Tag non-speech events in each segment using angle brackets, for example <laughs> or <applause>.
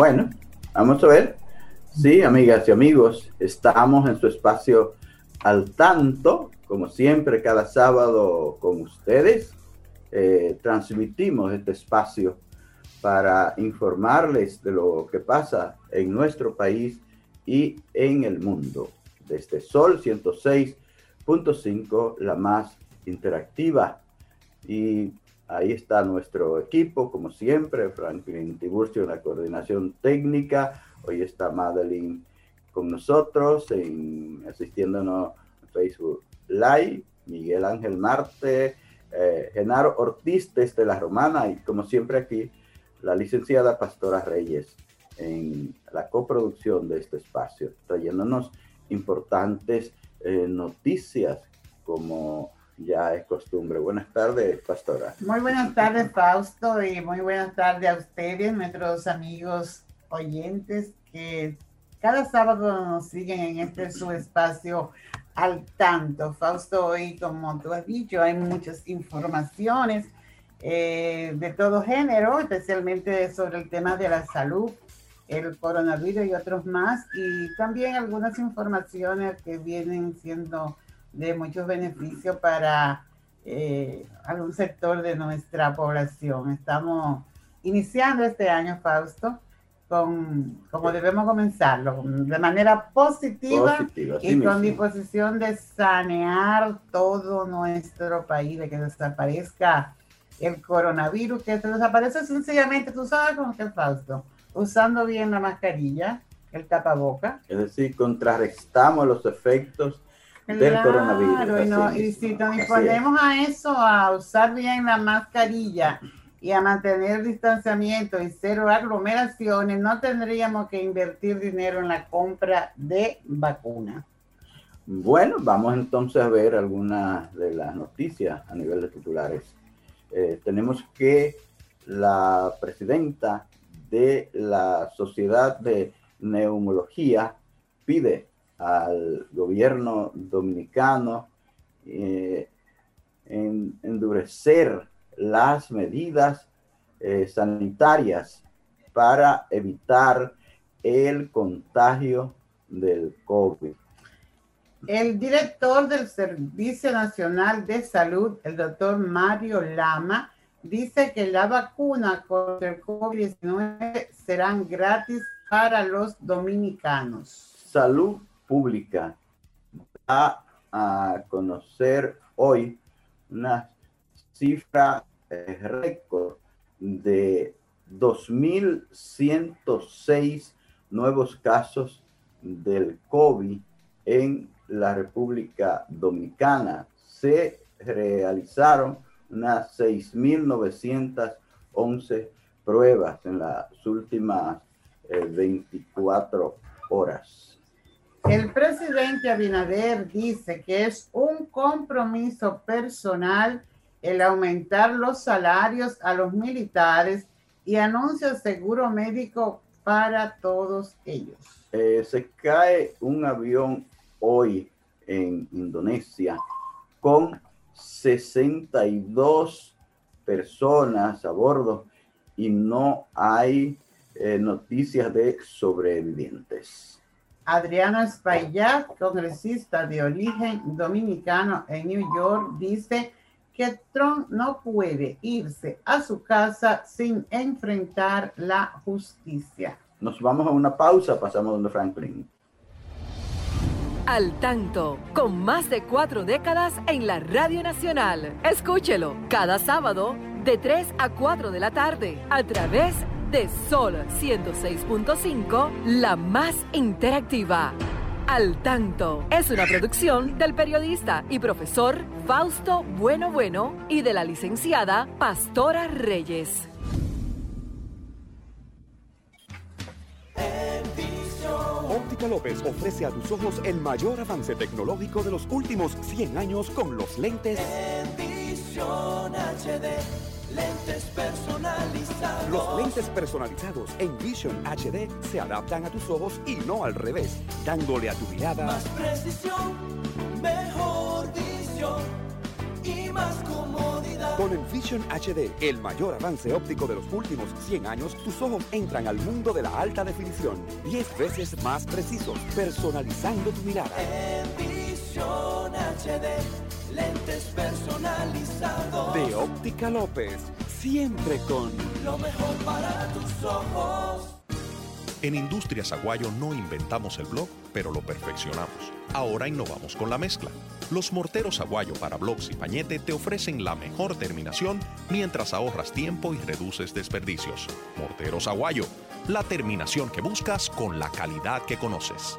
Bueno, vamos a ver. Sí, amigas y amigos, estamos en su espacio al tanto, como siempre, cada sábado con ustedes. Eh, transmitimos este espacio para informarles de lo que pasa en nuestro país y en el mundo. Desde Sol 106.5, la más interactiva. Y Ahí está nuestro equipo, como siempre, Franklin Tiburcio en la coordinación técnica. Hoy está Madeline con nosotros, en, asistiéndonos en Facebook Live. Miguel Ángel Marte, eh, Genaro Ortiz desde La Romana y como siempre aquí la licenciada Pastora Reyes en la coproducción de este espacio, trayéndonos importantes eh, noticias como ya es costumbre. Buenas tardes, pastora. Muy buenas tardes, Fausto, y muy buenas tardes a ustedes, nuestros amigos oyentes que cada sábado nos siguen en este su espacio al tanto. Fausto, hoy, como tú has dicho, hay muchas informaciones eh, de todo género, especialmente sobre el tema de la salud, el coronavirus y otros más, y también algunas informaciones que vienen siendo de muchos beneficios para eh, algún sector de nuestra población. Estamos iniciando este año, Fausto, con, como debemos comenzarlo, de manera positiva, y con disposición de sanear todo nuestro país, de que desaparezca el coronavirus, que se desaparece sencillamente, tú sabes cómo que Fausto, usando bien la mascarilla, el tapaboca. Es decir, contrarrestamos los efectos del coronavirus. y si nos disponemos a eso, a usar bien la mascarilla y a mantener el distanciamiento y cero aglomeraciones, no tendríamos que invertir dinero en la compra de vacunas. Bueno, vamos entonces a ver algunas de las noticias a nivel de titulares. Eh, tenemos que la presidenta de la Sociedad de Neumología pide al gobierno dominicano eh, en, endurecer las medidas eh, sanitarias para evitar el contagio del COVID. El director del Servicio Nacional de Salud, el doctor Mario Lama, dice que la vacuna contra el COVID-19 serán gratis para los dominicanos. Salud Pública a conocer hoy una cifra eh, récord de 2.106 nuevos casos del COVID en la República Dominicana. Se realizaron unas 6.911 pruebas en las últimas 24 eh, horas. El presidente Abinader dice que es un compromiso personal el aumentar los salarios a los militares y anuncia seguro médico para todos ellos. Eh, se cae un avión hoy en Indonesia con 62 personas a bordo y no hay eh, noticias de sobrevivientes. Adriano Espaillat, congresista de origen dominicano en New York, dice que Trump no puede irse a su casa sin enfrentar la justicia. Nos vamos a una pausa, pasamos donde Franklin. Al tanto, con más de cuatro décadas en la Radio Nacional. Escúchelo cada sábado de 3 a 4 de la tarde a través de Sol 106.5, la más interactiva Al Tanto es una producción del periodista y profesor Fausto Bueno Bueno y de la licenciada Pastora Reyes. Óptica López ofrece a tus ojos el mayor avance tecnológico de los últimos 100 años con los lentes HD Lentes personalizados. Los lentes personalizados en Vision HD se adaptan a tus ojos y no al revés, dándole a tu mirada más precisión, mejor visión y más comodidad. Con el Vision HD, el mayor avance óptico de los últimos 100 años, tus ojos entran al mundo de la alta definición, 10 veces más precisos, personalizando tu mirada. En Vision HD lentes personalizados. De Óptica López, siempre con lo mejor para tus ojos. En Industrias Aguayo no inventamos el blog, pero lo perfeccionamos. Ahora innovamos con la mezcla. Los morteros Aguayo para blogs y pañete te ofrecen la mejor terminación mientras ahorras tiempo y reduces desperdicios. Morteros Aguayo, la terminación que buscas con la calidad que conoces.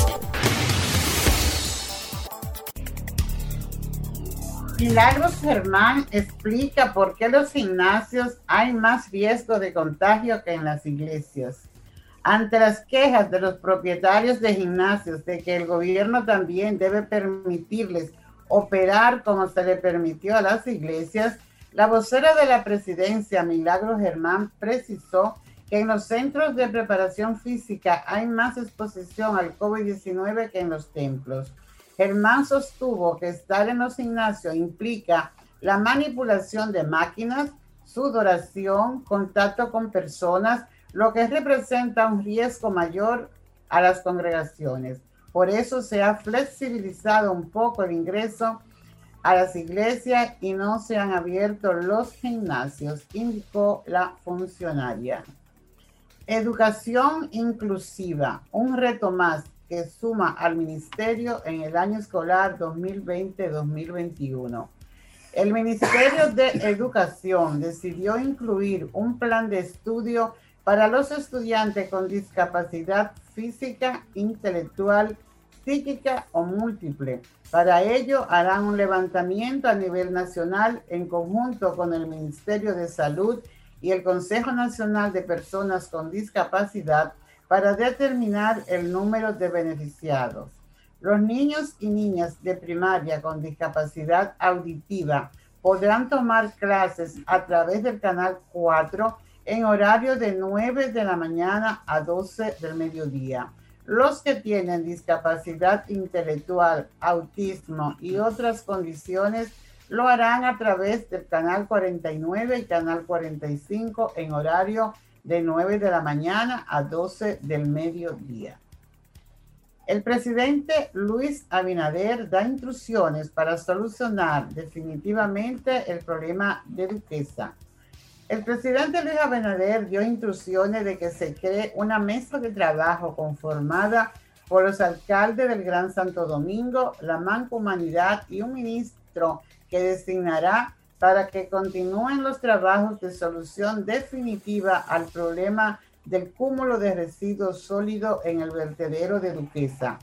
Milagros Germán explica por qué los gimnasios hay más riesgo de contagio que en las iglesias. Ante las quejas de los propietarios de gimnasios de que el gobierno también debe permitirles operar como se le permitió a las iglesias, la vocera de la presidencia, Milagros Germán, precisó que en los centros de preparación física hay más exposición al COVID-19 que en los templos. Germán sostuvo que estar en los gimnasios implica la manipulación de máquinas, sudoración, contacto con personas, lo que representa un riesgo mayor a las congregaciones. Por eso se ha flexibilizado un poco el ingreso a las iglesias y no se han abierto los gimnasios, indicó la funcionaria. Educación inclusiva, un reto más que suma al ministerio en el año escolar 2020-2021. El Ministerio de Educación decidió incluir un plan de estudio para los estudiantes con discapacidad física, intelectual, psíquica o múltiple. Para ello harán un levantamiento a nivel nacional en conjunto con el Ministerio de Salud y el Consejo Nacional de Personas con Discapacidad para determinar el número de beneficiados. Los niños y niñas de primaria con discapacidad auditiva podrán tomar clases a través del canal 4 en horario de 9 de la mañana a 12 del mediodía. Los que tienen discapacidad intelectual, autismo y otras condiciones lo harán a través del canal 49 y canal 45 en horario de 9 de la mañana a 12 del mediodía. El presidente Luis Abinader da instrucciones para solucionar definitivamente el problema de Duquesa. El presidente Luis Abinader dio instrucciones de que se cree una mesa de trabajo conformada por los alcaldes del Gran Santo Domingo, la Mancomunidad y un ministro que designará para que continúen los trabajos de solución definitiva al problema del cúmulo de residuos sólidos en el vertedero de Duquesa.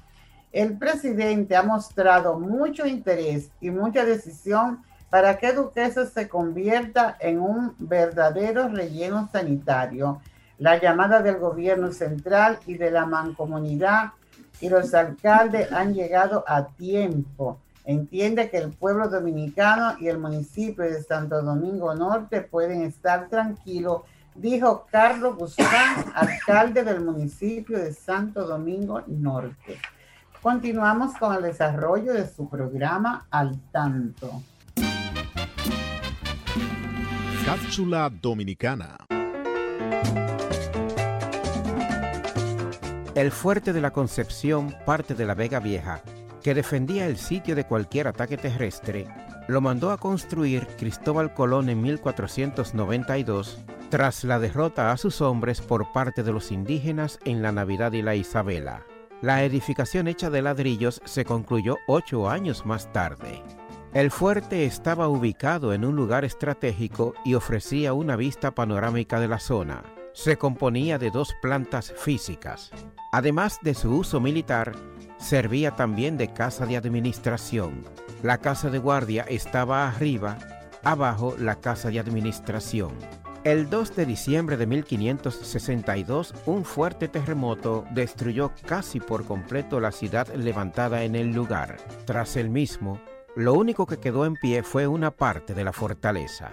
El presidente ha mostrado mucho interés y mucha decisión para que Duquesa se convierta en un verdadero relleno sanitario. La llamada del gobierno central y de la mancomunidad y los alcaldes han llegado a tiempo entiende que el pueblo dominicano y el municipio de Santo Domingo Norte pueden estar tranquilos, dijo Carlos Guzmán, <coughs> alcalde del municipio de Santo Domingo Norte. Continuamos con el desarrollo de su programa Al Tanto. Cápsula Dominicana. El fuerte de la Concepción, parte de la Vega Vieja, que defendía el sitio de cualquier ataque terrestre, lo mandó a construir Cristóbal Colón en 1492 tras la derrota a sus hombres por parte de los indígenas en la Navidad y la Isabela. La edificación hecha de ladrillos se concluyó ocho años más tarde. El fuerte estaba ubicado en un lugar estratégico y ofrecía una vista panorámica de la zona. Se componía de dos plantas físicas. Además de su uso militar, servía también de casa de administración. La casa de guardia estaba arriba, abajo la casa de administración. El 2 de diciembre de 1562, un fuerte terremoto destruyó casi por completo la ciudad levantada en el lugar. Tras el mismo, lo único que quedó en pie fue una parte de la fortaleza.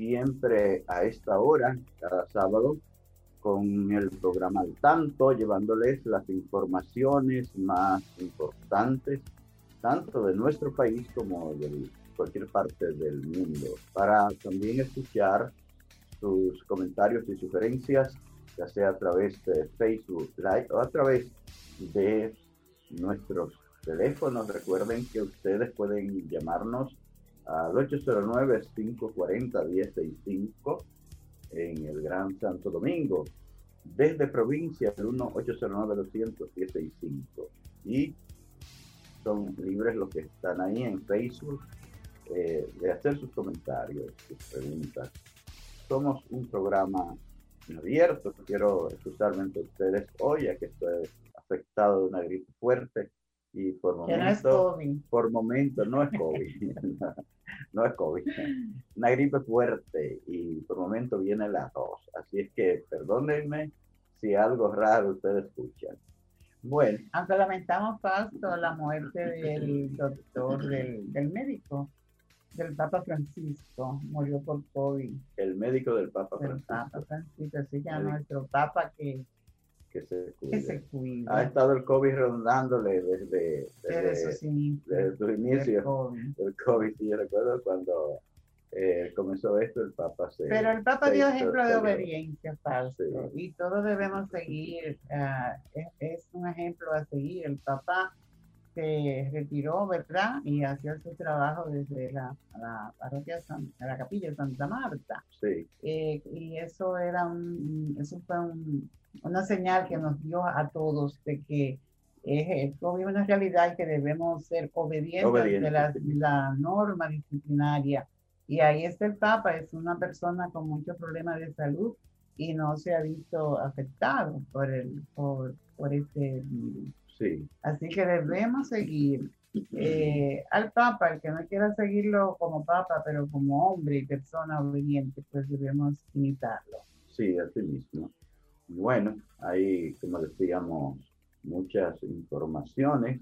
siempre a esta hora, cada sábado, con el programa Al Tanto, llevándoles las informaciones más importantes, tanto de nuestro país como del cualquier parte del mundo, para también escuchar sus comentarios y sugerencias, ya sea a través de Facebook Live o a través de nuestros teléfonos. Recuerden que ustedes pueden llamarnos al 809-540-1065 en el Gran Santo Domingo. Desde provincia, el 1-809-200-1065. Y son libres los que están ahí en Facebook eh, de hacer sus comentarios, sus preguntas. Somos un programa abierto. Quiero excusarme ante ustedes hoy, ya que estoy afectado de una gripe fuerte y por momento, no por momento no es COVID, <laughs> <laughs> no es COVID, una gripe fuerte y por momento viene la tos. Así es que perdónenme si algo raro ustedes escuchan. Bueno. Aunque lamentamos, Pasto, la muerte del doctor, del, del médico, del Papa Francisco, murió por COVID. El médico del Papa Francisco. El Papa Francisco, así ya nuestro Papa que, que, se que se cuida. Ha estado el COVID rondándole desde, desde, sus. Desde sus inicios. El COVID. yo recuerdo cuando eh, comenzó esto, el Papa se. Pero el Papa dio ejemplo de obediencia, falso. Y todos debemos seguir. Uh, es, es, un ejemplo a seguir. El Papa se retiró, ¿verdad? Y hacía su trabajo desde la, la parroquia, San, la capilla de Santa Marta. Sí. Eh, y eso era un, eso fue un, una señal que nos dio a todos de que es una realidad y que debemos ser obedientes Obediente, de la, sí. la, norma disciplinaria. Y ahí está el Papa, es una persona con muchos problemas de salud y no se ha visto afectado por, el, por, por este virus. Sí. Así que debemos seguir eh, al Papa, el que no quiera seguirlo como Papa, pero como hombre y persona obediente, pues debemos imitarlo. Sí, así mismo. Bueno, hay, como decíamos, muchas informaciones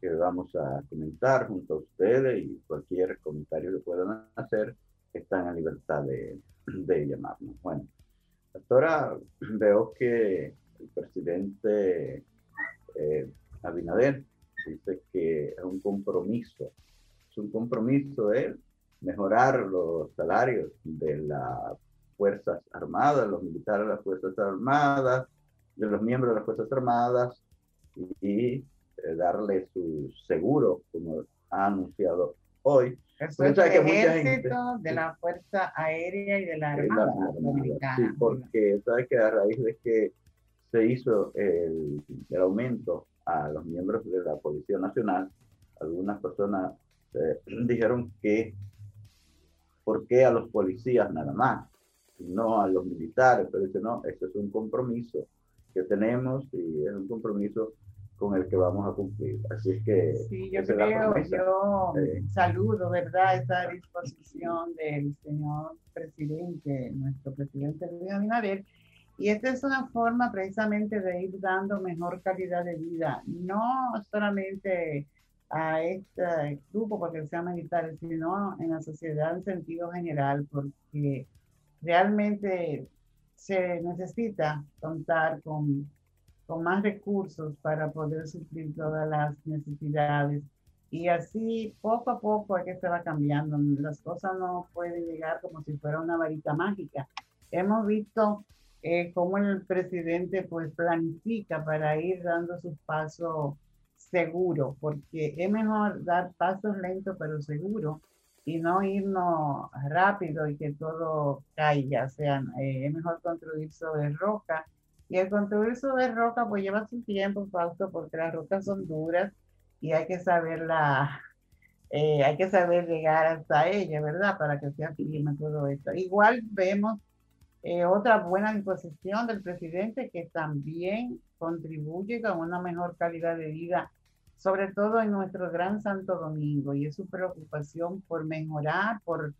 que vamos a comentar junto a ustedes y cualquier comentario que puedan hacer están en libertad de, de llamarnos. Bueno, doctora, veo que el presidente eh, Abinader dice que es un compromiso, es un compromiso de mejorar los salarios de las Fuerzas Armadas, los militares de las Fuerzas Armadas, de los miembros de las Fuerzas Armadas y, y eh, darle su seguro, como ha anunciado hoy. Eso es el ejército gente, de la Fuerza Aérea y de la Armada, la. Sí, porque sabe que a raíz de que se hizo el, el, aumento a los miembros de la Policía Nacional, algunas personas eh, <clears throat> dijeron que, ¿por qué a los policías nada más? No a los militares, pero dice, no, esto es un compromiso que tenemos y es un compromiso con el que vamos a cumplir. Así es que... Sí, yo creo, yo saludo, ¿verdad?, esa disposición del señor presidente, nuestro presidente Luis Abinader, y esta es una forma precisamente de ir dando mejor calidad de vida, no solamente a este grupo porque sean militares, sino en la sociedad en sentido general, porque realmente se necesita contar con, con más recursos para poder suplir todas las necesidades. Y así poco a poco es que se va cambiando. Las cosas no pueden llegar como si fuera una varita mágica. Hemos visto eh, cómo el presidente pues planifica para ir dando sus pasos seguros, porque es mejor dar pasos lentos pero seguros y no irnos rápido y que todo caiga. O sea, eh, es mejor construir sobre roca. Y el construir sobre roca, pues lleva su tiempo, Fausto, porque las rocas son duras y hay que saberla, eh, hay que saber llegar hasta ella, ¿verdad? Para que sea firme todo esto. Igual vemos eh, otra buena disposición del presidente que también contribuye con una mejor calidad de vida sobre todo en nuestro gran Santo Domingo, y es su preocupación por mejorar, por,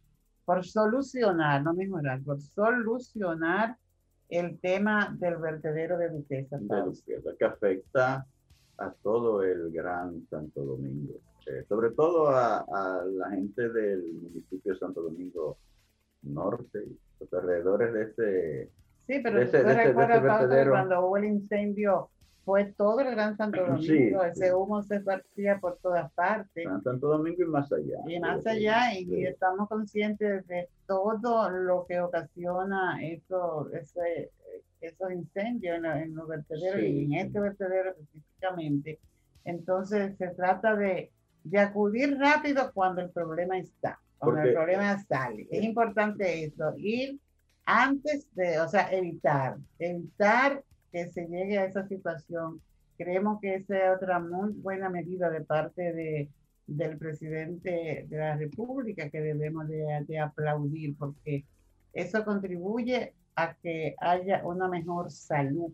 por solucionar, no mejorar, por solucionar el tema del vertedero de Duquesa. que afecta a todo el gran Santo Domingo, eh, sobre todo a, a, la gente del municipio de Santo Domingo Norte, los alrededores de este... Sí, pero ese, de ese, vertedero. cuando hubo el incendio fue todo el Gran Santo Domingo, ese humo se partía por todas partes. Santo Domingo y más allá. Y más allá, y, estamos conscientes de todo lo que ocasiona eso, ese, esos incendios en, los vertederos y en este vertedero específicamente. Entonces se trata de, de acudir rápido cuando el problema está, cuando el problema sale. Es importante eso, ir antes de, o sea, evitar, evitar que se llegue a esa situación. Creemos que esa es otra muy buena medida de parte de, del presidente de la República que debemos de, de aplaudir porque eso contribuye a que haya una mejor salud.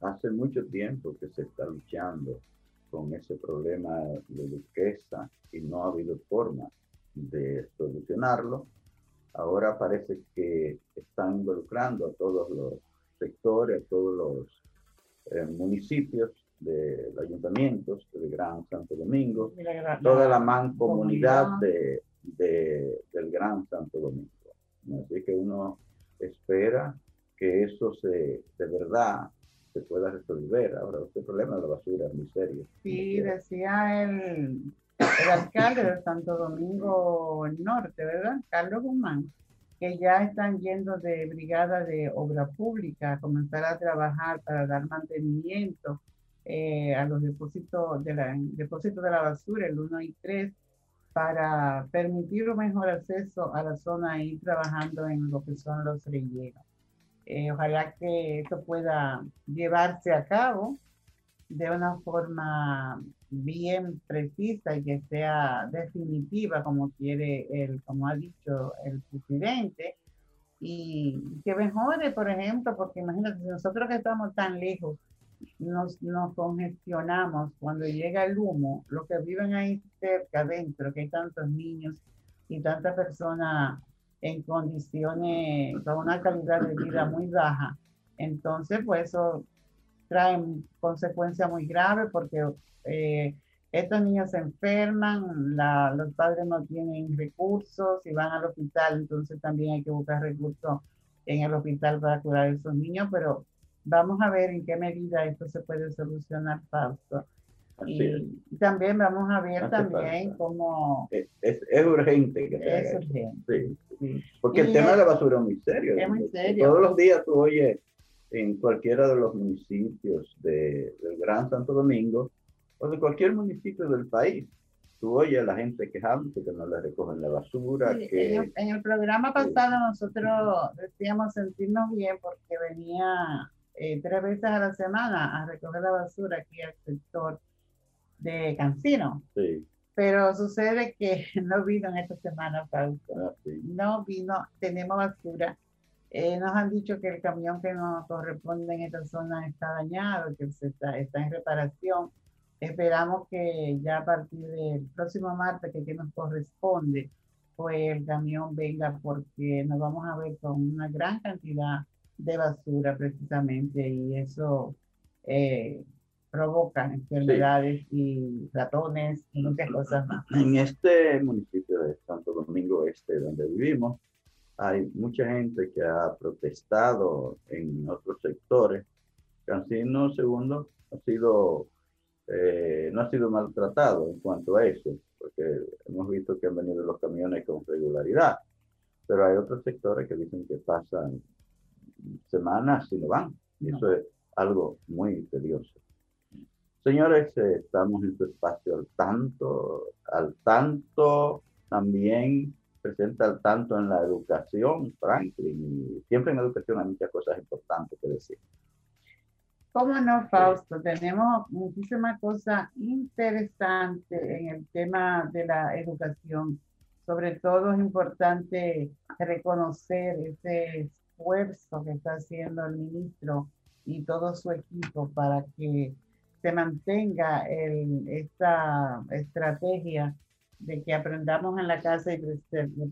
Hace mucho tiempo que se está luchando con ese problema de duquesa y no ha habido forma de solucionarlo. Ahora parece que están involucrando a todos los sectores, a todos los eh, municipios, de los ayuntamientos del Gran Santo Domingo, toda la mancomunidad de, de, del Gran Santo Domingo. Así que uno espera que eso se, de verdad se pueda resolver. Ahora, este problema de la basura es muy serio. Sí, decía el, el alcalde de Santo Domingo Norte, ¿verdad? Carlos Guzmán, que ya están yendo de brigada de obra pública a comenzar a trabajar para dar mantenimiento eh, a los depósitos de, la, depósitos de la basura, el 1 y 3, para permitir un mejor acceso a la zona y trabajando en lo que son los rellenos. Eh, ojalá que esto pueda llevarse a cabo de una forma bien precisa y que sea definitiva como quiere el, como ha dicho el presidente, y que mejore, por ejemplo, porque imagínate, nosotros que estamos tan lejos, nos, nos congestionamos cuando llega el humo, los que viven ahí cerca, adentro, que hay tantos niños y tantas personas en condiciones, con una calidad de vida muy baja, entonces pues eso traen consecuencias muy graves porque eh, estos niños se enferman, los padres no tienen recursos y van al hospital, entonces también hay que buscar recursos en el hospital para curar a esos niños, pero vamos a ver en qué medida esto se puede solucionar, Fausto. y también vamos a ver también cómo... Es, es, urgente que se Es urgente. Sí. Porque el tema de la basura es muy serio. Es muy serio. Todos los días tú oyes en cualquiera de los municipios de, del Gran Santo Domingo o de cualquier municipio del país. Tú oyes a la gente quejándose que no le recogen la basura. que, en, el, programa pasado nosotros decíamos sentirnos bien porque venía eh, tres veces a la semana a recoger la basura aquí al sector de Cancino. Sí. Pero sucede que <laughs> no vino en esta semana, Fausto. Ah, sí. No vino, tenemos basura eh, nos han dicho que el camión que nos corresponde en esta zona está dañado, que está, está en reparación. Esperamos que ya a partir del próximo martes, que, que nos corresponde, pues el camión venga porque nos vamos a ver con una gran cantidad de basura precisamente y eso eh, provoca enfermedades y ratones y muchas cosas más. En este municipio de Santo Domingo Este, donde vivimos, hay mucha gente que ha protestado en otros sectores. Cancino segundo ha sido, eh, no ha sido maltratado en cuanto a eso, porque hemos visto que han venido los camiones con regularidad, pero hay otros sectores que dicen que pasan semanas y no van, y eso es algo muy tedioso. Señores, eh, estamos en su espacio al tanto, al tanto también presenta tanto en la educación, Franklin, y siempre en educación hay muchas cosas importantes que decir. ¿Cómo no, Fausto? Tenemos muchísimas cosas interesantes en el tema de la educación. Sobre todo es importante reconocer ese esfuerzo que está haciendo el ministro y todo su equipo para que se mantenga el, esta estrategia de que aprendamos en la casa y,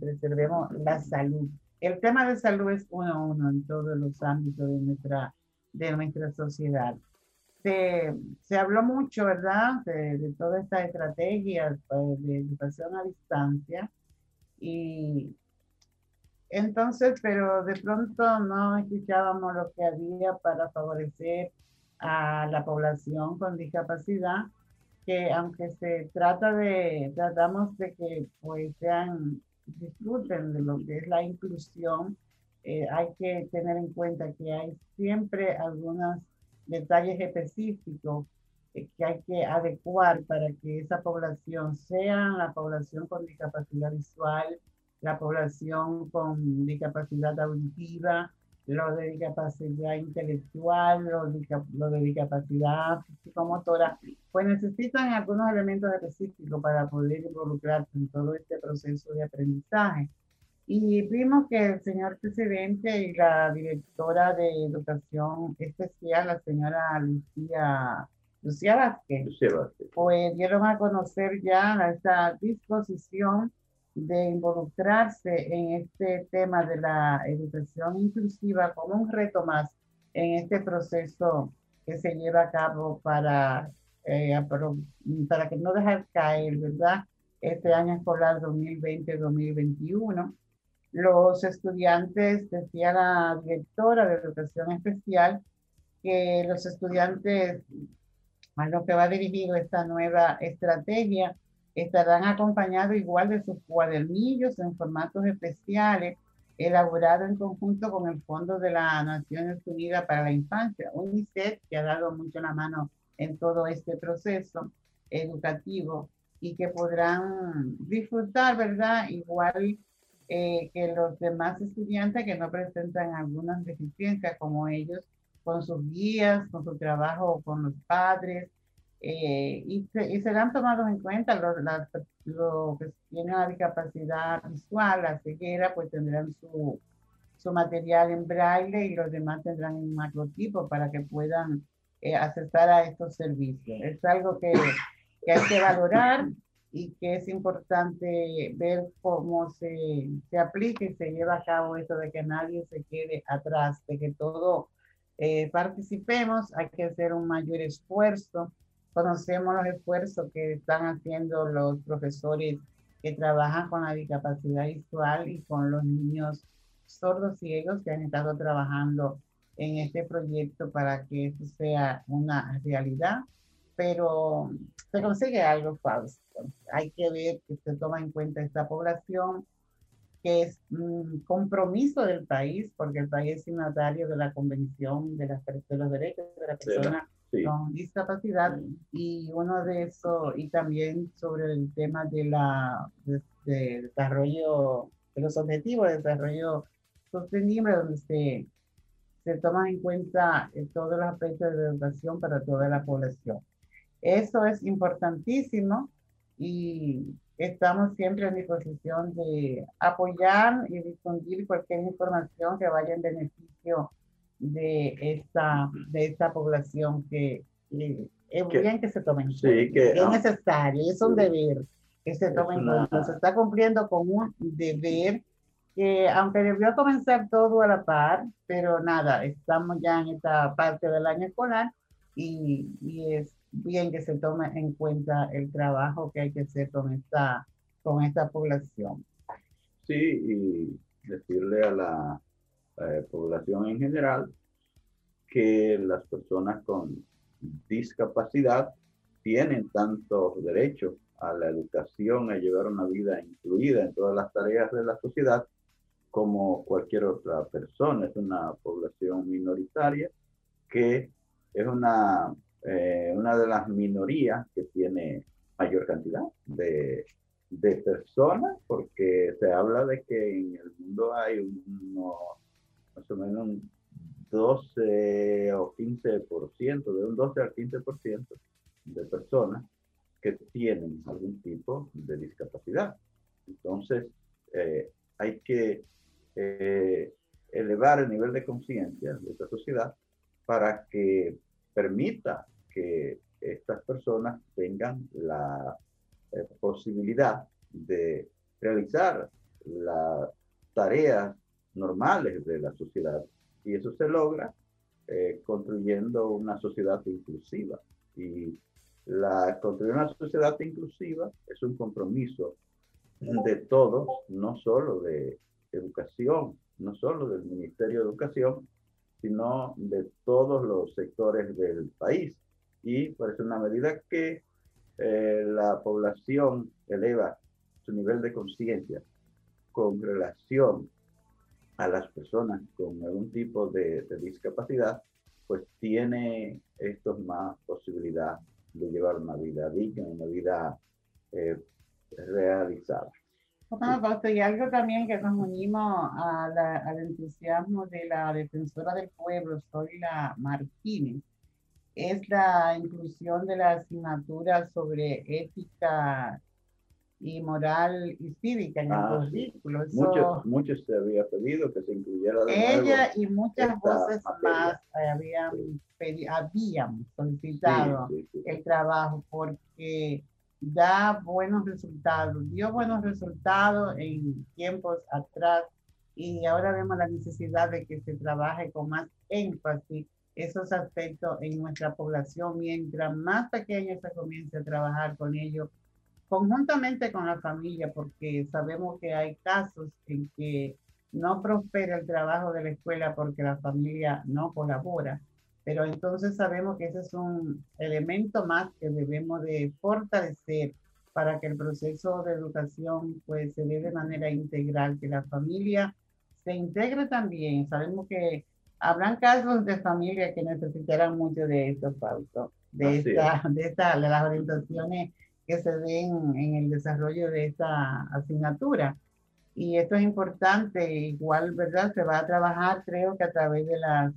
preservemos la salud. El tema de salud es uno a uno en todos los ámbitos de nuestra, de nuestra sociedad. Se, se habló mucho, ¿verdad?, de, de toda esta estrategia pues, de educación a distancia. Y entonces, pero de pronto no escuchábamos lo que había para favorecer a la población con discapacidad que aunque se trata de, tratamos de que pues sean, disfruten de lo que es la inclusión, eh, hay que tener en cuenta que hay siempre algunos detalles específicos que hay que adecuar para que esa población sea la población con discapacidad visual, la población con discapacidad auditiva, lo de discapacidad intelectual, lo de, lo de discapacidad psicomotora, pues necesitan algunos elementos específicos para poder involucrarse en todo este proceso de aprendizaje. Y vimos que el señor presidente y la directora de educación especial, la señora Lucía, Lucía Vázquez, pues dieron a conocer ya esta disposición de involucrarse en este tema de la educación inclusiva como un reto más en este proceso que se lleva a cabo para, eh, para que no dejar caer, ¿verdad? Este año escolar 2020-2021. Los estudiantes, decía la directora de educación especial, que los estudiantes a los que va dirigido esta nueva estrategia estarán acompañados igual de sus cuadernillos en formatos especiales elaborados en conjunto con el Fondo de las Naciones Unidas para la Infancia, UNICEF, que ha dado mucho la mano en todo este proceso educativo y que podrán disfrutar, ¿verdad? Igual eh, que los demás estudiantes que no presentan algunas deficiencias como ellos, con sus guías, con su trabajo con los padres, eh, y, y, serán tomados en cuenta los, que tienen la discapacidad visual, la ceguera, pues tendrán su, su material en braille y los demás tendrán un macrotipo para que puedan eh, a estos servicios. Es algo que, que, hay que valorar y que es importante ver cómo se, se aplica y se lleva a cabo esto de que nadie se quede atrás, de que todo eh, participemos, hay que hacer un mayor esfuerzo Conocemos los esfuerzos que están haciendo los profesores que trabajan con la discapacidad visual y con los niños sordos ciegos que han estado trabajando en este proyecto para que esto sea una realidad, pero se consigue algo falso. Hay que ver que se toma en cuenta esta población, que es un compromiso del país, porque el país es signatario de la Convención de, las, de los Derechos de la Persona con discapacidad y uno de eso y también sobre el tema de la de, desarrollo de los objetivos de desarrollo sostenible donde se, se toman en cuenta eh, todos los aspectos de educación para toda la población. Eso es importantísimo y estamos siempre en disposición de apoyar y difundir cualquier información que vaya en beneficio de esta, de esta población que es bien que se tomen sí, que, es necesario, es un deber que se tomen cuenta. Se está cumpliendo con un deber que aunque debió comenzar todo a la par, pero nada, estamos ya en esta parte del año escolar y, y es bien que se tome en cuenta el trabajo que hay que hacer con esta, con esta población. Sí, y decirle a la eh, población en general que las personas con discapacidad tienen tantos derechos a la educación, a llevar una vida incluida en todas las tareas de la sociedad, como cualquier otra persona. Es una población minoritaria que es una, eh, una de las minorías que tiene mayor cantidad de, de personas, porque se habla de que en el mundo hay unos, más o menos un 12 o 15%, de un 12 al 15% de personas que tienen algún tipo de discapacidad. Entonces, eh, hay que eh, elevar el nivel de conciencia de esta sociedad para que permita que estas personas tengan la eh, posibilidad de realizar las tareas normales de la sociedad. Y eso se logra eh, construyendo una sociedad inclusiva. Y la, construir una sociedad inclusiva es un compromiso de todos, no solo de educación, no solo del Ministerio de Educación, sino de todos los sectores del país. Y por eso una medida que eh, la población eleva su nivel de conciencia con relación a las personas con algún tipo de, discapacidad, pues tiene estos más posibilidad de llevar una vida digna, una vida eh, realizada. y algo también que nos unimos al entusiasmo de la defensora del pueblo, Zoila Martínez, es la inclusión de la asignatura sobre ética y moral y cívica en el ah, currículo. muchos, muchos se había pedido que se incluyera. De ella y muchas voces más habían, habían solicitado el trabajo porque da buenos resultados, dio buenos resultados en tiempos atrás y ahora vemos la necesidad de que se trabaje con más énfasis esos aspectos en nuestra población, mientras más pequeño se comience a trabajar con ellos, conjuntamente con la familia, porque sabemos que hay casos en que no prospera el trabajo de la escuela porque la familia no colabora, pero entonces sabemos que ese es un elemento más que debemos de fortalecer para que el proceso de educación pues se dé de manera integral, que la familia se integre también. Sabemos que habrán casos de familia que necesitarán mucho de esto, Fausto, de, esta, de, esta, de las orientaciones que se den en el desarrollo de esta asignatura. Y esto es importante, igual, ¿verdad? Se va a trabajar, creo que a través de las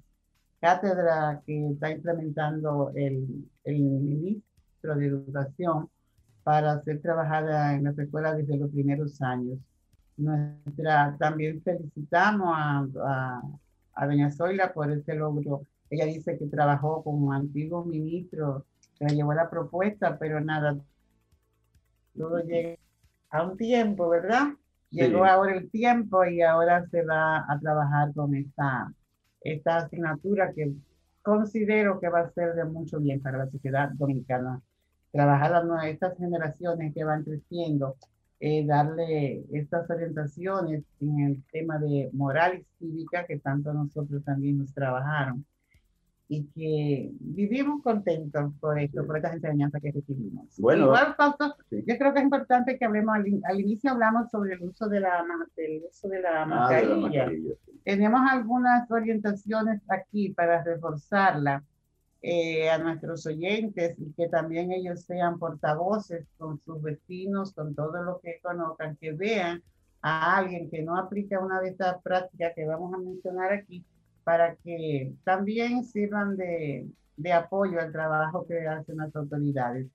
cátedras que está implementando el, el ministro de Educación para ser trabajada en las escuelas desde los primeros años. Nuestra, también felicitamos a a doña Zoila por ese logro. Ella dice que trabajó como antiguo ministro, que llevó la propuesta, pero nada, luego llega a un tiempo, ¿verdad? Llegó ahora el tiempo y ahora se va a trabajar con esta, esta asignatura que considero que va a ser de mucho bien para la sociedad dominicana. Trabajar a estas generaciones que van creciendo eh, darle estas orientaciones en el tema de moral y cívica que tanto nosotros también nos trabajaron y que vivimos contentos por esto, por estas enseñanzas que recibimos. Bueno, Igual, yo creo que es importante que hablemos, al, inicio hablamos sobre el uso de la, del uso de la ah, mascarilla. Tenemos algunas orientaciones aquí para reforzarla eh, a nuestros oyentes y que también ellos sean portavoces con sus vecinos, con todo lo que conozcan, que vean a alguien que no aplica una de estas prácticas que vamos a mencionar aquí, para que también sirvan de, apoyo al trabajo que hacen las autoridades.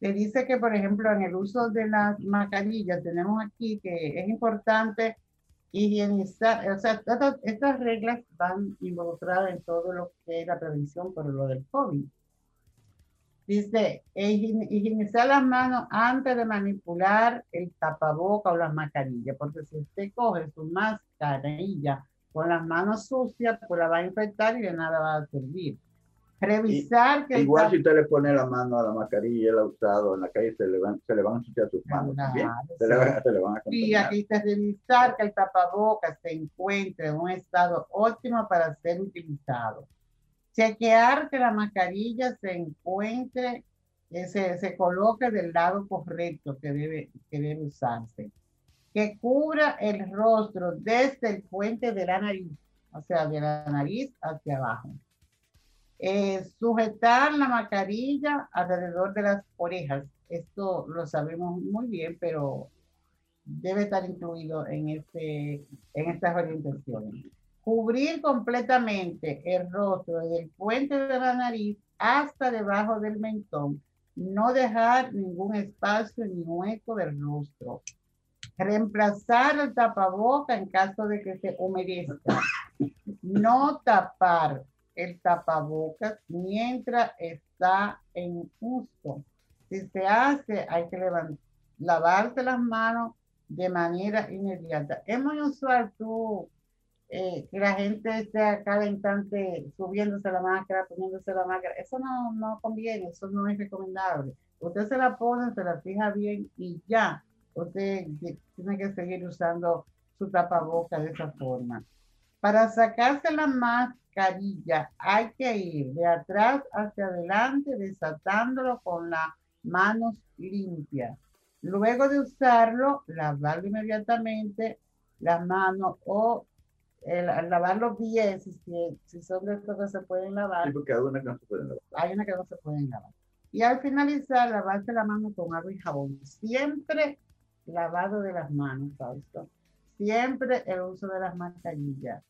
Se dice que, por ejemplo, en el uso de las mascarillas, tenemos aquí que es importante higienizar, o sea, estas, reglas van involucradas en todo lo que es la prevención por lo del COVID. Dice, higienizar las manos antes de manipular el tapaboca o la mascarilla, porque si usted coge su mascarilla con las manos sucias, pues la va a infectar y de nada va a servir. Revisar que... Igual si usted le pone la mano a la mascarilla y él ha usado en la calle, se le van, se le van a ensuciar sus manos. Se, le van, se le van a Y aquí está revisar que el tapabocas se encuentre en un estado óptimo para ser utilizado Chequear que la mascarilla se encuentre, eh, se, se coloque del lado correcto que debe, que debe usarse. Que cubra el rostro desde el puente de la nariz, o sea, de la nariz hacia abajo. Eh, sujetar la mascarilla alrededor de las orejas. Esto lo sabemos muy bien, pero debe estar incluido en, este, en estas orientaciones cubrir completamente el rostro desde el puente de la nariz hasta debajo del mentón, no dejar ningún espacio ni hueco del rostro. Reemplazar el tapaboca en caso de que se humedezca. No tapar el tapabocas mientras está en uso. Si se hace, hay que levantar, lavarse las manos de manera inmediata. Es muy usual tú eh, que la gente esté a cada instante subiéndose la máscara, poniéndose la máscara. Eso no, no conviene, eso no es recomendable. Usted se la pone, se la fija bien y ya. Usted tiene que seguir usando su tapaboca de esa forma. Para sacarse la mascarilla hay que ir de atrás hacia adelante desatándolo con las manos limpias. Luego de usarlo, lavarlo inmediatamente las manos o el, lavar los pies, si, si son de estos que se pueden lavar. Sí, porque hay una que no se pueden lavar. Hay una que no se pueden lavar. Y al finalizar, lavarse la mano con agua y jabón. Siempre lavado de las manos, Fausto. Siempre el uso de las mascarillas.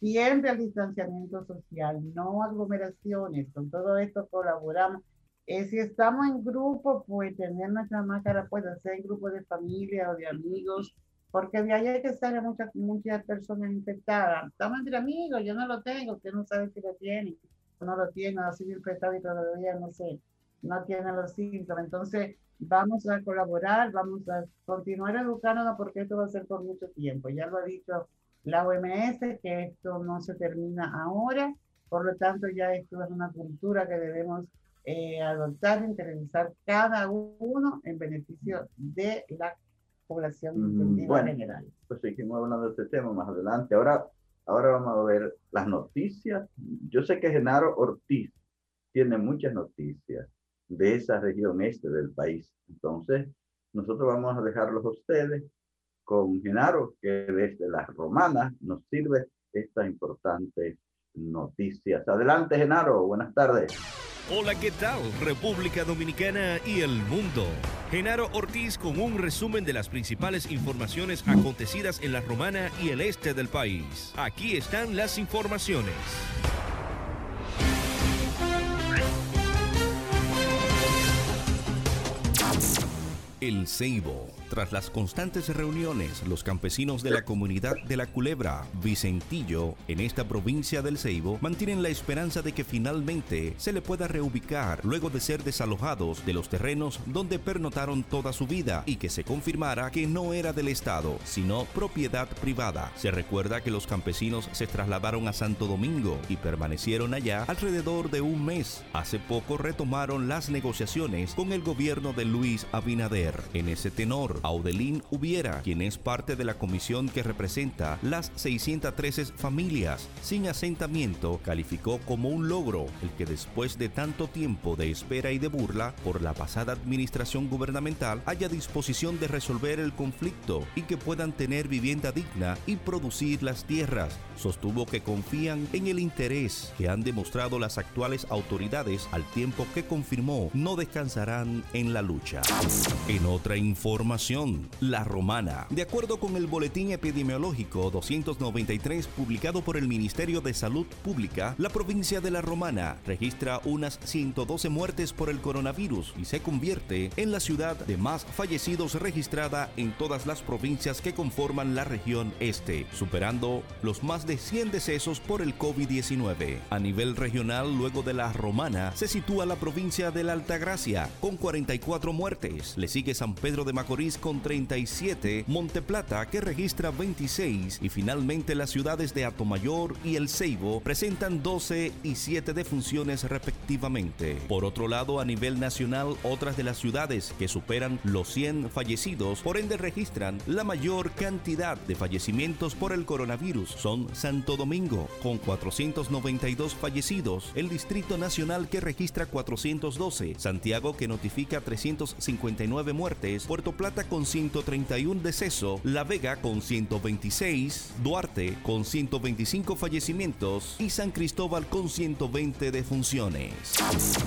Siempre el distanciamiento social, no aglomeraciones. Con todo esto colaboramos. Eh, si estamos en grupo, pues tener nuestra máscara puede ser en grupo de familia o de amigos porque de ahí hay que salir muchas, muchas personas infectadas. Estamos entre amigos, yo no lo tengo, usted no sabe si lo tiene, no lo tiene, ha sido infectado y todavía no sé, no tiene los síntomas. Entonces, vamos a colaborar, vamos a continuar educándonos porque esto va a ser por mucho tiempo. Ya lo ha dicho la OMS, que esto no se termina ahora, por lo tanto ya esto es una cultura que debemos eh, adoptar, interiorizar cada uno en beneficio de la población mm, bueno, general. Pues seguimos hablando de este tema más adelante. Ahora, ahora vamos a ver las noticias. Yo sé que Genaro Ortiz tiene muchas noticias de esa región este del país. Entonces, nosotros vamos a dejarlos a ustedes con Genaro, que desde las romanas nos sirve estas importantes noticias. Adelante, Genaro. Buenas tardes. Hola, ¿qué tal? República Dominicana y el mundo. Genaro Ortiz con un resumen de las principales informaciones acontecidas en la Romana y el este del país. Aquí están las informaciones. El Ceibo tras las constantes reuniones, los campesinos de la comunidad de la Culebra, Vicentillo, en esta provincia del Ceibo, mantienen la esperanza de que finalmente se le pueda reubicar luego de ser desalojados de los terrenos donde pernotaron toda su vida y que se confirmara que no era del Estado, sino propiedad privada. Se recuerda que los campesinos se trasladaron a Santo Domingo y permanecieron allá alrededor de un mes. Hace poco retomaron las negociaciones con el gobierno de Luis Abinader. En ese tenor, Audelín Hubiera, quien es parte de la comisión que representa las 613 familias sin asentamiento, calificó como un logro el que después de tanto tiempo de espera y de burla por la pasada administración gubernamental haya disposición de resolver el conflicto y que puedan tener vivienda digna y producir las tierras. Sostuvo que confían en el interés que han demostrado las actuales autoridades al tiempo que confirmó no descansarán en la lucha. Otra información, La Romana. De acuerdo con el Boletín Epidemiológico 293 publicado por el Ministerio de Salud Pública, la provincia de La Romana registra unas 112 muertes por el coronavirus y se convierte en la ciudad de más fallecidos registrada en todas las provincias que conforman la región este, superando los más de 100 decesos por el COVID-19. A nivel regional, luego de La Romana, se sitúa la provincia de la Altagracia con 44 muertes. Le sigue San Pedro de Macorís con 37, Monteplata que registra 26 y finalmente las ciudades de Atomayor y El Ceibo presentan 12 y 7 defunciones respectivamente. Por otro lado, a nivel nacional, otras de las ciudades que superan los 100 fallecidos, por ende registran la mayor cantidad de fallecimientos por el coronavirus. Son Santo Domingo con 492 fallecidos, el Distrito Nacional que registra 412, Santiago que notifica 359 muertes, Puerto Plata con 131 decesos, La Vega con 126, Duarte con 125 fallecimientos y San Cristóbal con 120 defunciones.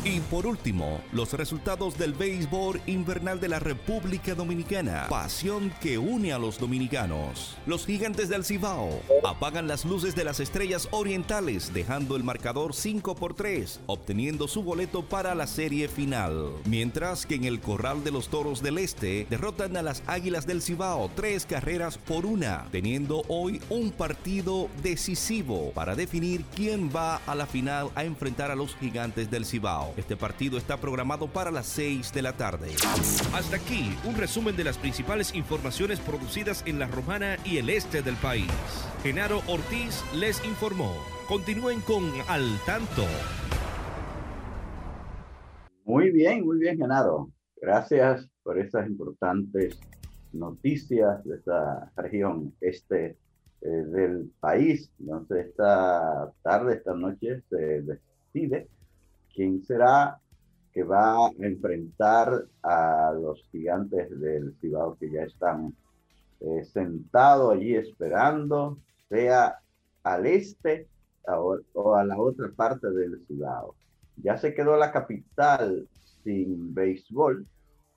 Y por último, los resultados del béisbol invernal de la República Dominicana. Pasión que une a los dominicanos. Los gigantes del Cibao apagan las luces de las estrellas orientales, dejando el marcador 5 por 3, obteniendo su boleto para la serie final. Mientras que en el Corral de los Toros del Este derrotan a las Águilas del Cibao tres carreras por una, teniendo hoy un partido decisivo para definir quién va a la final a enfrentar a los gigantes del Cibao. Este partido está programado para las 6 de la tarde. Hasta aquí un resumen de las principales informaciones producidas en la Romana y el este del país. Genaro Ortiz les informó. Continúen con Al Tanto. Muy bien, muy bien, Genaro. Gracias por estas importantes noticias de esta región este eh, del país. Entonces, esta tarde, esta noche, se decide quién será que va a enfrentar a los gigantes del Cibao que ya están eh, sentados allí esperando, sea al este o, o, a la otra parte del Cibao. Ya se quedó la capital sin béisbol,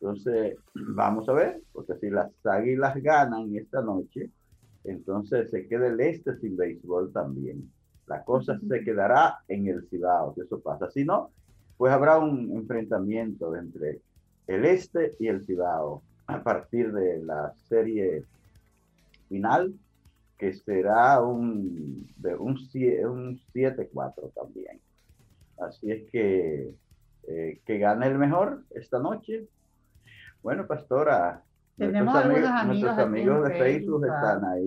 entonces vamos a ver, porque si las águilas ganan esta noche, entonces se queda el este sin béisbol también. La cosa se quedará en el Cibao, si eso pasa. Si no, pues habrá un enfrentamiento entre el este y el Cibao a partir de la serie final, que será un, de un, un 7-4 también. Así es que eh, que gane el mejor esta noche. Bueno, pastora, tenemos nuestros amigos, amigos, nuestros amigos de Facebook ah, están ahí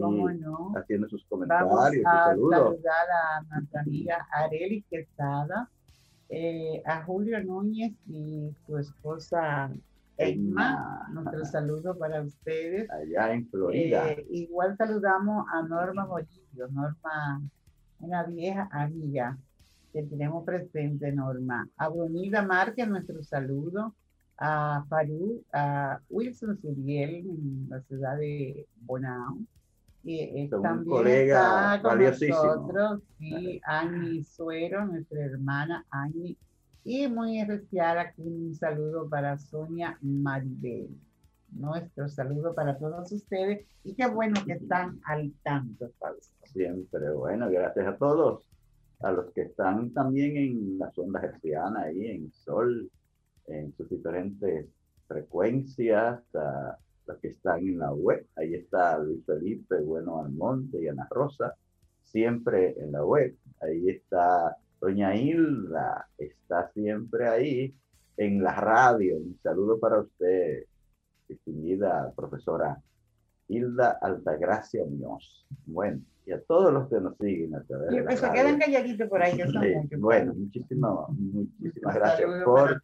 haciendo sus Vamos comentarios, sus a saludos. saludar a nuestra amiga Areli Quesada, eh, a Julio Núñez y su esposa Emma. Nuestro saludo para ustedes. Allá en Florida. Eh, igual saludamos a Norma Bolillo, Norma, una vieja amiga que tenemos presente, Norma. A Brunilda Márquez, nuestro saludo. A Farú, a Wilson Suriel, en la ciudad de Bonao. Y eh, Un también colega está con nosotros, sí, Ani Suero, nuestra hermana Ani. Y muy especial aquí un saludo para Sonia Maribel. Nuestro saludo para todos ustedes y qué bueno que están al tanto, Fausto. Siempre, bueno, gracias a todos. A los que están también en las ondas hercianas, ahí en Sol, en sus diferentes frecuencias, a los que están en la web. Ahí está Luis Felipe, Bueno Almonte y Ana Rosa, siempre en la web. Ahí está Doña Hilda, está siempre ahí en la radio. Un saludo para usted, distinguida profesora Hilda Altagracia Muñoz. Bueno, y a todos los que nos siguen a través de la que se radio. quedan calladitos por ahí, que son Sí, muchos. bueno, muchísimas, muchísimas gracias por.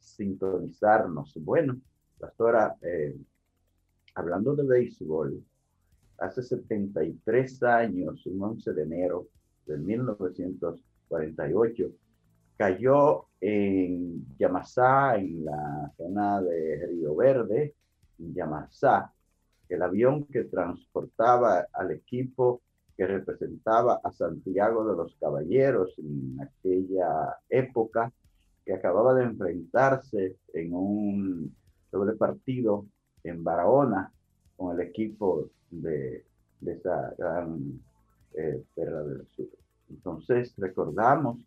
Sintonizarnos. Bueno, pastora, eh, hablando de béisbol, hace 73 años, un 11 de enero de 1948, cayó en Yamasá, en la zona de Río Verde, en Yamasá, el avión que transportaba al equipo que representaba a Santiago de los Caballeros en aquella época, que acababa de enfrentarse en un doble partido en Barahona con el equipo de, de esa gran eh, Perla del Sur. Entonces recordamos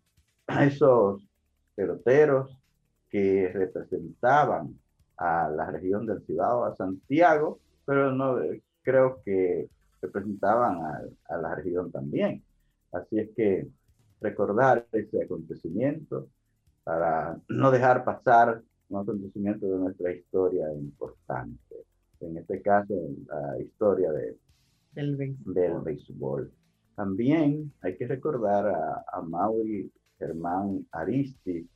a esos peloteros que representaban a la región del Cibao, a Santiago, pero no creo que representaban a, la región también. Así es que recordar ese acontecimiento para no dejar pasar un acontecimiento de nuestra historia importante. En este caso, la historia de, del, béisbol. También hay que recordar a, a Mauri Germán Aristi,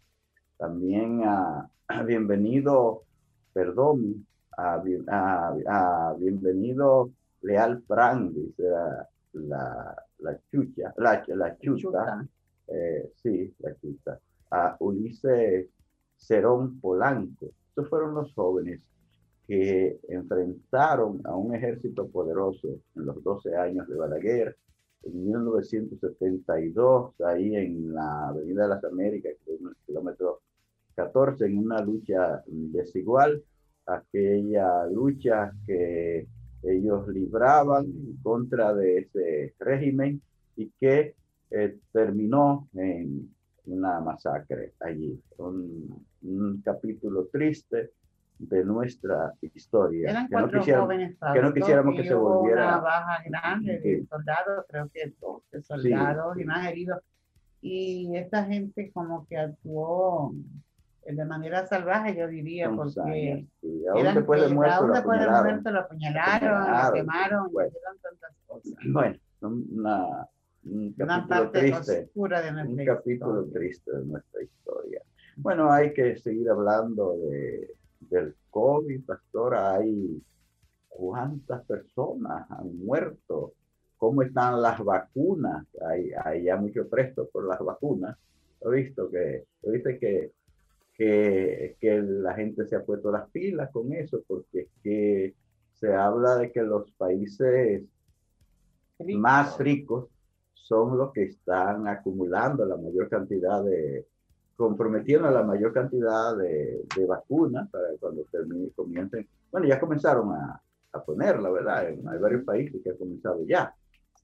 también a, Bienvenido Perdón, a, a, Bienvenido Leal Brandis, la, la, la chucha, la, la chuta, eh, sí, la chuta, a Ulises Cerón Polanco. Estos fueron los jóvenes que enfrentaron a un ejército poderoso en los 12 años de Balaguer, en 1972, ahí en la Avenida de las Américas, kilómetro 14, en una lucha desigual, aquella lucha que ellos libraban en contra de ese régimen y que eh, terminó en una masacre allí. Un, un capítulo triste de nuestra historia. que, no que no quisiéramos que, se volviera. Una baja grande de soldados, creo que 12 soldados y más heridos. Y esta gente como que actuó de manera salvaje, yo diría, porque aún después de muerto, lo apuñalaron, lo apuñalaron, lo quemaron, bueno. hicieron tantas cosas. Bueno, una, un capítulo triste, un capítulo triste de nuestra historia. Bueno, hay que seguir hablando de del COVID, pastora, hay cuántas personas han muerto, cómo están las vacunas, hay, hay ya mucho presto por las vacunas. He visto que, he que, que, que la gente se ha puesto las pilas con eso, porque es que se habla de que los países más ricos son los que están acumulando la mayor cantidad de, comprometiendo la mayor cantidad de, de vacunas para cuando termine, comiencen. Bueno, ya comenzaron a, a ponerla, ¿verdad? hay varios países que han comenzado ya.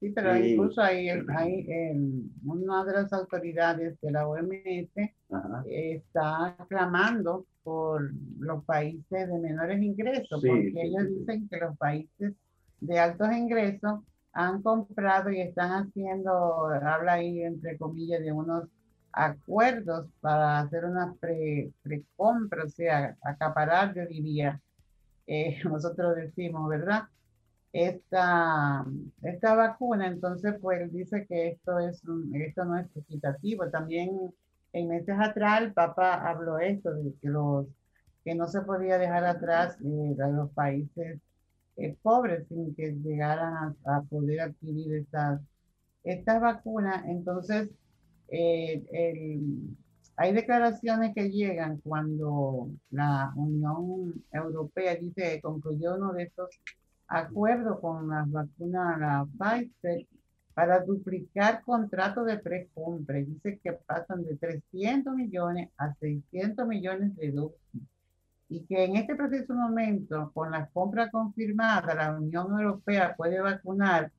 Sí, pero incluso hay, hay una de las autoridades de la OMS está clamando por los países de menores ingresos, porque ellos dicen que los países de altos ingresos han comprado y están haciendo, habla ahí entre comillas, de unos acuerdos para hacer una pre, compra, o sea, acaparar, yo diría, eh, <laughs> nosotros decimos, ¿verdad? Esta, esta vacuna, entonces, pues dice que esto, es esto no es equitativo. También en meses atrás el Papa habló esto, de que, los, que no se podía dejar atrás eh, a los países eh, pobres sin que llegaran a, a poder adquirir estas, estas vacunas. Entonces, eh, hay declaraciones que llegan cuando la Unión Europea dice que concluyó uno de estos acuerdos con las vacunas, la Pfizer, para duplicar contratos de precompra. Dice que pasan de 300 millones a 600 millones de dosis. Y que en este preciso momento, con las compras confirmadas, la Unión Europea puede vacunar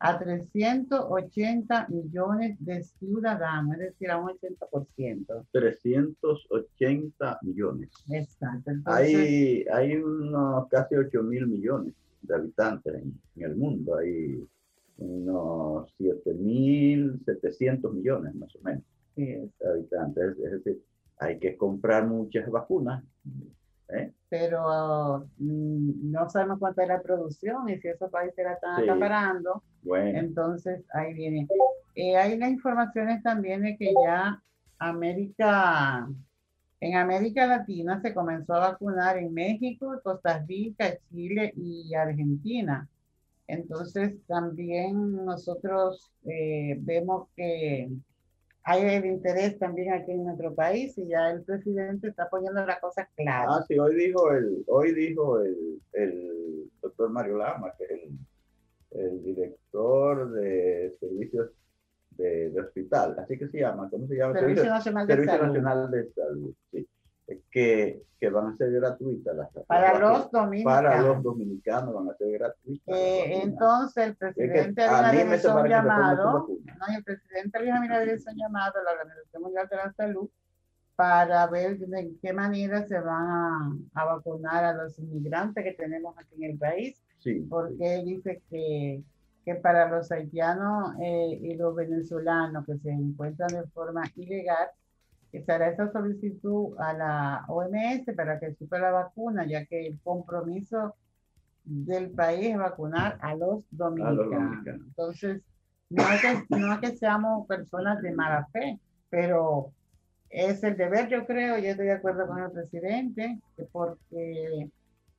a 380 millones de ciudadanos, es decir, a un 80%. 380 millones. Exacto. hay, hay unos casi 8 mil millones de habitantes en, el mundo. Hay unos 7 mil 700 millones más o menos de habitantes. Es decir, hay que comprar muchas vacunas ¿eh? pero mm, no sabemos cuánta es la producción y si esos países la están acaparando, entonces ahí viene. Eh, hay las informaciones también de que ya América, en América Latina se comenzó a vacunar en México, Costa Rica, Chile y Argentina. Entonces también nosotros eh, vemos que hay el interés también aquí en nuestro país y ya el presidente está poniendo la cosa clara. Ah, sí, hoy dijo el, hoy dijo el, el doctor Mario Lama, que es el, el director de servicios de, de, hospital, así que se llama, ¿cómo se llama? Servicio, Nacional, de, Servicio Salud. Nacional de Salud. Sí. Que, que van a ser gratuitas las para los dominicanos. Para los dominicanos van a ser gratuitas. Eh, entonces el presidente es hecho un llamado, no, el presidente había hecho un llamado a la Organización Mundial de la Salud para ver de qué manera se van a, vacunar a los inmigrantes que tenemos aquí en el país, sí, porque él dice que, que para los haitianos eh, y los venezolanos que se encuentran de forma ilegal, se hará esa solicitud a la OMS para que supe la vacuna, ya que el compromiso del país es vacunar a los dominicanos. Entonces, no es, que, no es que seamos personas de mala fe, pero es el deber, yo creo, yo estoy de acuerdo con el presidente, porque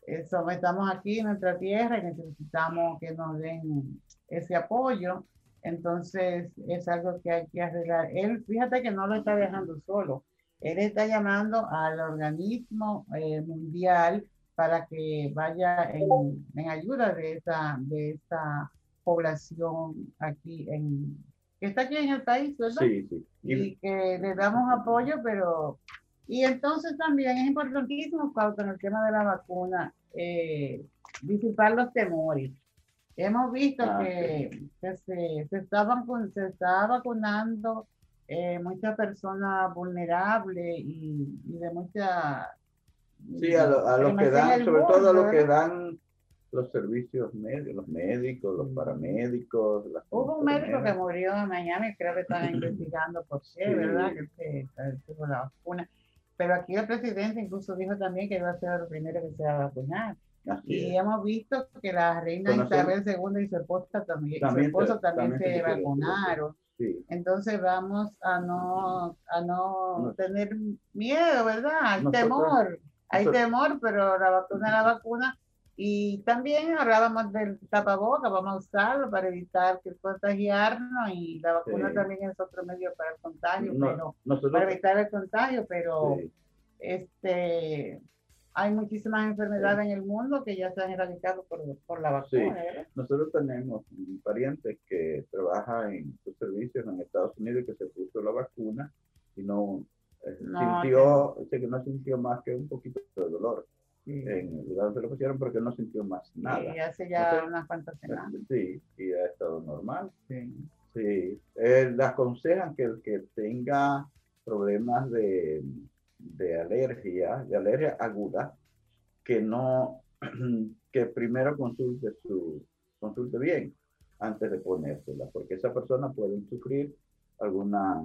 estamos aquí en nuestra tierra y necesitamos que nos den ese apoyo. Entonces es algo que hay que arreglar. Él, fíjate que no lo está dejando solo. Él está llamando al organismo eh, mundial para que vaya en, en, ayuda de esta, de esta población aquí en, que está aquí en el país, ¿verdad? Sí, sí. Y, que le damos apoyo, pero... Y entonces también es importantísimo, Pauta, en el tema de la vacuna, eh, disipar los temores. Hemos visto ah, que, que, se, se, estaban, se está vacunando eh, muchas personas vulnerables y, y de mucha... Sí, a lo, a lo que dan, sobre todo a lo que dan los servicios médicos, los médicos, los paramédicos. Hubo un médico que murió en Miami, creo que están <clears throat> investigando por qué, ¿verdad? Que, tuvo la vacuna. Pero aquí el presidente incluso dijo también que iba a ser el primero que se va a vacunar. Y hemos visto que la reina Isabel II y su esposa también, su esposo también, se, vacunaron. Entonces vamos a no, a no, tener miedo, ¿verdad? Hay temor, hay temor, pero la vacuna la vacuna. Y también hablábamos del tapaboca, vamos a usarlo para evitar que contagiarnos y la vacuna también es otro medio para el contagio, pero para evitar el contagio, pero este hay muchísimas enfermedades en el mundo que ya se han erradicado por, por la vacuna. Nosotros tenemos un pariente que trabaja en sus servicios en Estados Unidos que se puso la vacuna y no, eh, sintió, que no sintió más que un poquito de dolor en el lugar donde lo pusieron porque no sintió más nada. Y hace ya unas cuantas semanas. Sí, y ha estado normal. Sí. Sí. Eh, le aconsejan que el que tenga problemas de, de alergia, de alergia aguda, que no, <clears throat> que primero consulte su, consulte bien antes de ponérsela, porque esa persona puede sufrir alguna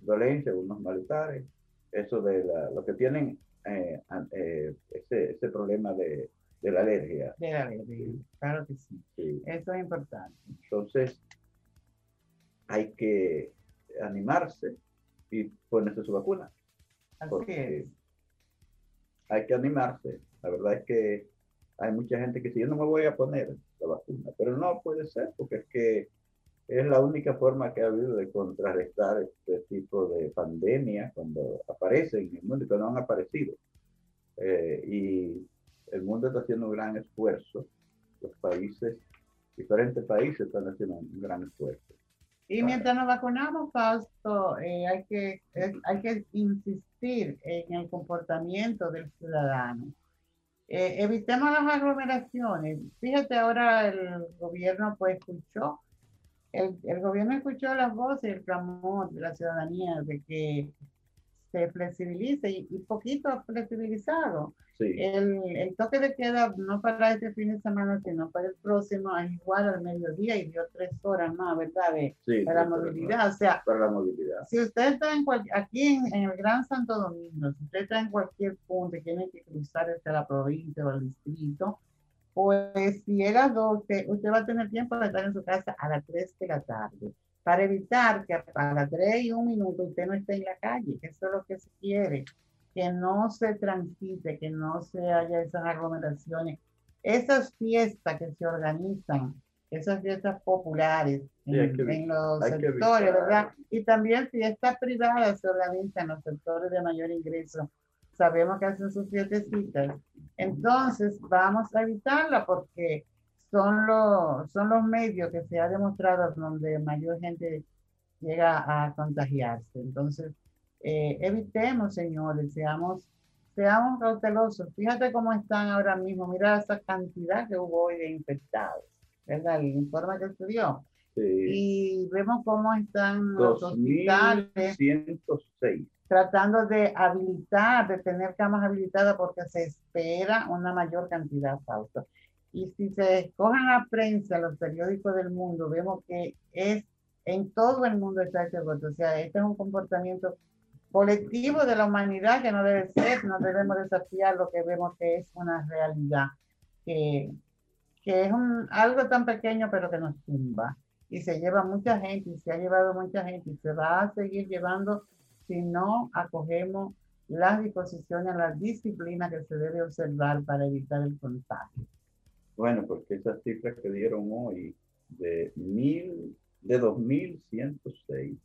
dolencia, algunos malestares. Eso de la, lo que tienen eh, eh, ese, ese, problema de, de, la alergia. De la alergia, claro que sí. Eso es importante. Entonces, hay que animarse y ponerse su vacuna. Es. Hay que animarse. La verdad es que hay mucha gente que dice, yo no me voy a poner la vacuna, pero no puede ser, porque es que es la única forma que ha habido de contrarrestar este tipo de pandemia cuando aparecen en el mundo y cuando han aparecido. Eh, y el mundo está haciendo un gran esfuerzo, los países, diferentes países están haciendo un gran esfuerzo. Y mientras nos vacunamos, Fausto, eh, hay, que, hay que insistir en el comportamiento del ciudadano. Eh, evitemos las aglomeraciones. Fíjate, ahora el gobierno pues escuchó el, el, gobierno escuchó las voces y el clamor de la ciudadanía de que se flexibilice y, poquito flexibilizado. El, el, toque de queda no para este fin de semana, sino para el próximo, es igual al mediodía y dio tres horas más, ¿verdad? para la movilidad. O sea, para la movilidad. Si usted está en aquí en, en, el Gran Santo Domingo, si usted está en cualquier punto y tiene que cruzar desde la provincia o el distrito, pues si llega a 12, usted va a tener tiempo de estar en su casa a las 3 de la tarde, para evitar que a las 3 y un minuto usted no esté en la calle, eso es lo que se quiere, que no se transite, que no se haya esas aglomeraciones, esas fiestas que se organizan, esas fiestas populares en, los sectores, ¿verdad? Y también fiestas privadas se organizan en los sectores de mayor ingreso sabemos que hacen sus fiestecitas. Entonces, vamos a evitarla porque son los, son los medios que se ha demostrado donde mayor gente llega a contagiarse. Entonces, eh, evitemos, señores, seamos, seamos cautelosos. Fíjate cómo están ahora mismo. Mira esa cantidad que hubo hoy de infectados, ¿verdad? El informe que estudió. Sí. Y vemos cómo están los hospitales 2106. tratando de habilitar, de tener camas habilitadas porque se espera una mayor cantidad, Fausto. Y si se escogen la prensa, los periódicos del mundo, vemos que es en todo el mundo está este. O sea, este es un comportamiento colectivo de la humanidad que no debe ser, no debemos desafiar lo que vemos que es una realidad, que, que es un, algo tan pequeño pero que nos tumba y se lleva mucha gente y se ha llevado mucha gente y se va a seguir llevando si no acogemos las disposiciones, las disciplinas que se debe observar para evitar el contagio. Bueno, porque esas cifras que dieron hoy de mil, de 2106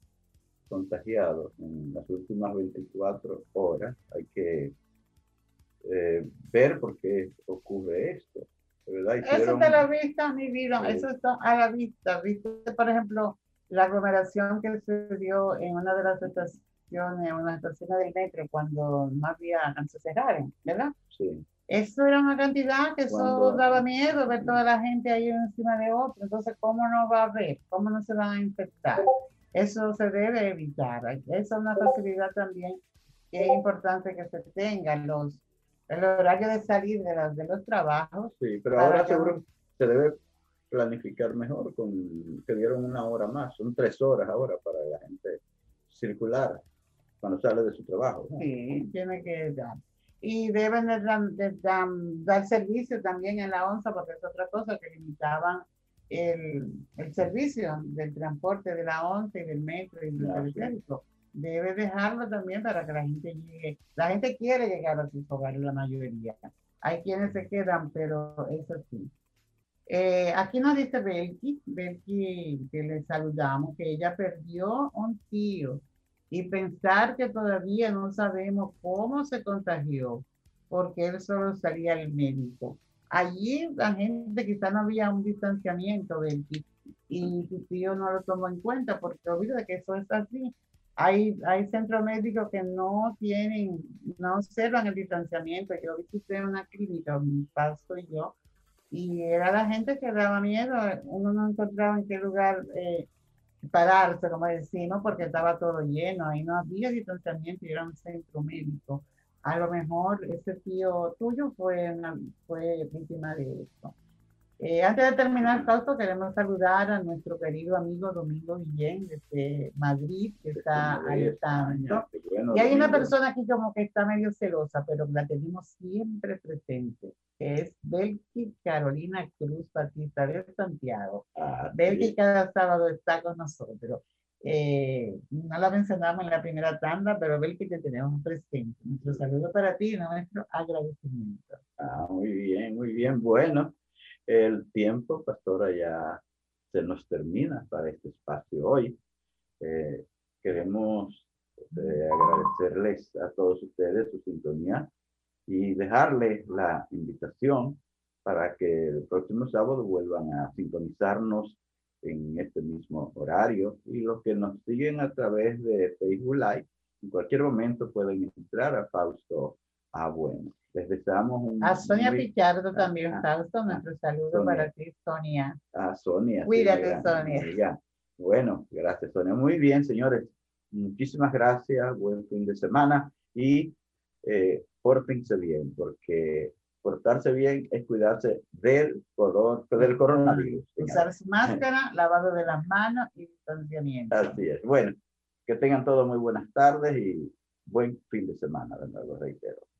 contagiados en las últimas 24 horas, hay que eh, ver por qué ocurre esto. ¿verdad? Eso está a la vista, mi vida, eso está a la vista. Viste, por ejemplo, la aglomeración que se dio en una de las estaciones, en una estación del metro, cuando no había, cerraron, ¿verdad? Sí. Eso era una cantidad que eso daba miedo ver toda la gente ahí encima de otra. Entonces, ¿cómo no va a haber? ¿Cómo no se van a infectar? Eso se debe evitar. Esa es una facilidad también que es importante que se tenga. Los, el horario de salir de, las- de los trabajos. Sí, pero ahora que- seguro se debe planificar mejor con que dieron una hora más, son tres horas ahora para la gente circular cuando sale de su trabajo. ¿no? Sí, tiene que dar. Y deben de, dar- de dar- servicio también en la ONSA, porque es otra cosa que limitaban el, el servicio del transporte de la ONSA y del metro y del sí. periférico. Debe dejarlo también para que la gente llegue. La gente quiere llegar a sus hogares, la mayoría. Hay quienes se quedan, pero es así. Eh, aquí nos dice Belki, Belki, que le saludamos, que ella perdió un tío y pensar que todavía no sabemos cómo se contagió, porque él solo salía al médico. Allí la gente quizá no había un distanciamiento y tu tío no lo tomó en cuenta, porque olvida que eso es así. Hay, hay centros médicos que no tienen, no observan el distanciamiento. Yo visité una clínica, mi paso y yo, y era la gente que daba miedo, uno no encontraba en qué lugar eh, pararse, como decimos, porque estaba todo lleno, ahí no había distanciamiento y era un centro médico. A lo mejor ese tío tuyo fue, una- fue víctima de esto. Eh, antes de terminar, Fausto, queremos saludar a nuestro querido amigo Domingo Guillén desde Madrid, que está. España, qué bueno, Y hay una persona aquí como que está medio celosa, pero la tenemos siempre presente, que es Belki Carolina Cruz Batista de Santiago. Ah, Belki sí. cada sábado está con nosotros. Eh, no la mencionamos en la primera tanda, pero Belki te tenemos presente. Nuestro saludo para ti y nuestro agradecimiento. Ah, muy bien, muy bien. Bueno, el tiempo, pastora, ya se nos termina para este espacio hoy. Eh, queremos eh, agradecerles a todos ustedes su sintonía y dejarles la invitación para que el próximo sábado vuelvan a sintonizarnos en este mismo horario y los que nos siguen a través de Facebook Live, en cualquier momento pueden entrar a Fausto A. Bueno. Les deseamos un... A Sonia muy- Pichardo también, ah, Fausto, nuestro saludo Sonia. para ti, Sonia. a Sonia. Cuídate, Sonia. amiga. Bueno, gracias, Sonia. Muy bien, señores. Muchísimas gracias. Buen fin de semana y eh, pórtense bien, porque portarse bien es cuidarse del, coro- del coronavirus. Usar su máscara, <laughs> lavado de las manos y distanciamiento. Así es. Bueno, que tengan todos muy buenas tardes y buen fin de semana, de nuevo reitero.